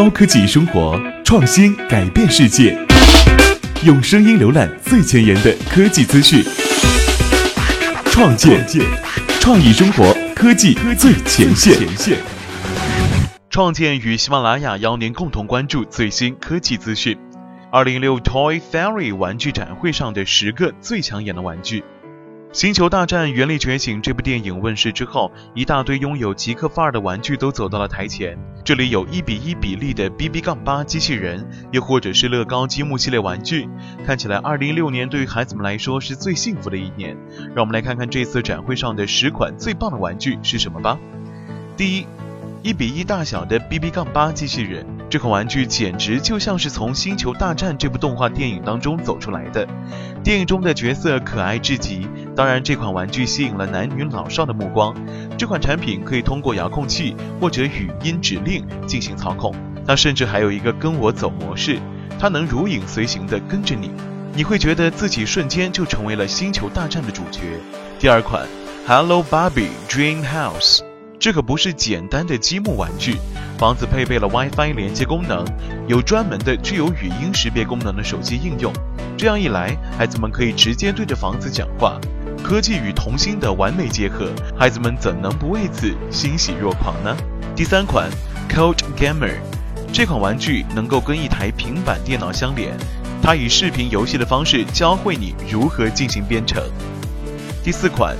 高科技生活，创新改变世界。用声音浏览最前沿的科技资讯，创建创意生活科技最前线。创建与喜马拉雅邀您共同关注最新科技资讯。二零一六 Toy Fairy 玩具展会上的十个最抢眼的玩具。《星球大战：原力觉醒》这部电影问世之后，一大堆拥有极客范儿的玩具都走到了台前。这里有一比一比例的 BB 杠八机器人，又或者是乐高积木系列玩具。看起来2016年对于孩子们来说是最幸福的一年。让我们来看看这次展会上的十款最棒的玩具是什么吧。第一。一比一大小的 BB 杠八机器人，这款玩具简直就像是从《星球大战》这部动画电影当中走出来的。电影中的角色可爱至极，当然这款玩具吸引了男女老少的目光。这款产品可以通过遥控器或者语音指令进行操控，它甚至还有一个跟我走模式，它能如影随形的跟着你，你会觉得自己瞬间就成为了《星球大战》的主角。第二款，Hello Barbie Dream House。这可不是简单的积木玩具，房子配备了 WiFi 连接功能，有专门的具有语音识别功能的手机应用。这样一来，孩子们可以直接对着房子讲话，科技与童心的完美结合，孩子们怎能不为此欣喜若狂呢？第三款 Code Gamer，这款玩具能够跟一台平板电脑相连，它以视频游戏的方式教会你如何进行编程。第四款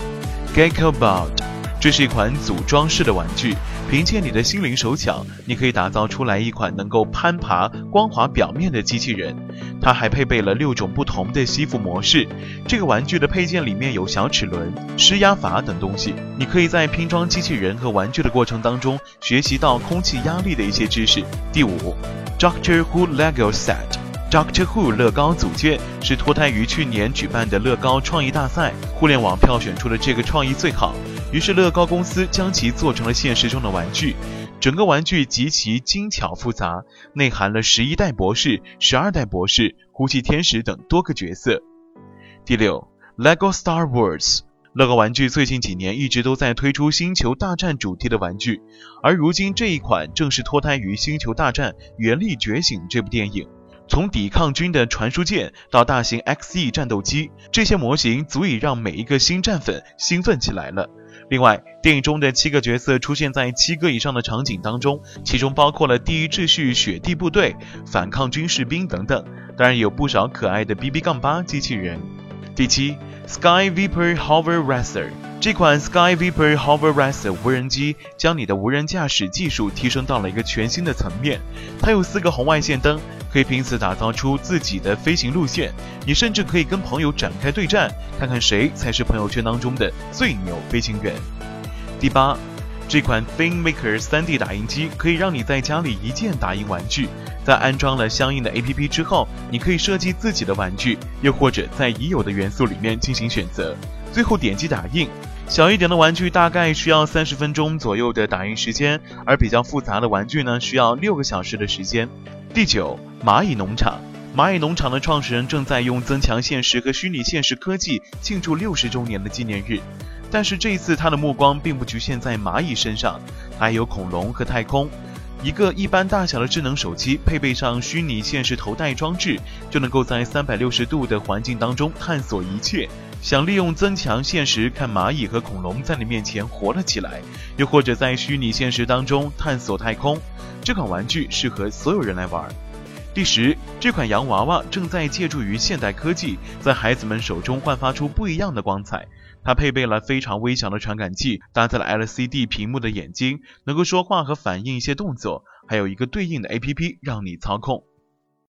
GeckoBot。这是一款组装式的玩具，凭借你的心灵手巧，你可以打造出来一款能够攀爬光滑表面的机器人。它还配备了六种不同的吸附模式。这个玩具的配件里面有小齿轮、施压阀等东西，你可以在拼装机器人和玩具的过程当中学习到空气压力的一些知识。第五，Doctor Who Lego Set。Doctor Who 乐高组件是脱胎于去年举办的乐高创意大赛，互联网票选出了这个创意最好，于是乐高公司将其做成了现实中的玩具。整个玩具极其精巧复杂，内含了十一代博士、十二代博士、呼气天使等多个角色。第六，Lego Star Wars，乐高玩具最近几年一直都在推出星球大战主题的玩具，而如今这一款正是脱胎于星球大战：原力觉醒这部电影。从抵抗军的传输舰到大型 XE 战斗机，这些模型足以让每一个新战粉兴奋起来了。另外，电影中的七个角色出现在七个以上的场景当中，其中包括了第一秩序雪地部队、反抗军士兵等等，当然有不少可爱的 BB 杠八机器人。第七，Sky Viper Hover Racer，这款 Sky Viper Hover Racer 无人机将你的无人驾驶技术提升到了一个全新的层面。它有四个红外线灯。可以凭此打造出自己的飞行路线，你甚至可以跟朋友展开对战，看看谁才是朋友圈当中的最牛飞行员。第八，这款 ThinkMaker 3D 打印机可以让你在家里一键打印玩具，在安装了相应的 APP 之后，你可以设计自己的玩具，又或者在已有的元素里面进行选择，最后点击打印。小一点的玩具大概需要三十分钟左右的打印时间，而比较复杂的玩具呢，需要六个小时的时间。第九，蚂蚁农场。蚂蚁农场的创始人正在用增强现实和虚拟现实科技庆祝六十周年的纪念日，但是这一次他的目光并不局限在蚂蚁身上，还有恐龙和太空。一个一般大小的智能手机，配备上虚拟现实头戴装置，就能够在三百六十度的环境当中探索一切。想利用增强现实看蚂蚁和恐龙在你面前活了起来，又或者在虚拟现实当中探索太空。这款玩具适合所有人来玩。第十，这款洋娃娃正在借助于现代科技，在孩子们手中焕发出不一样的光彩。它配备了非常微小的传感器，搭载了 LCD 屏幕的眼睛，能够说话和反应一些动作，还有一个对应的 APP 让你操控。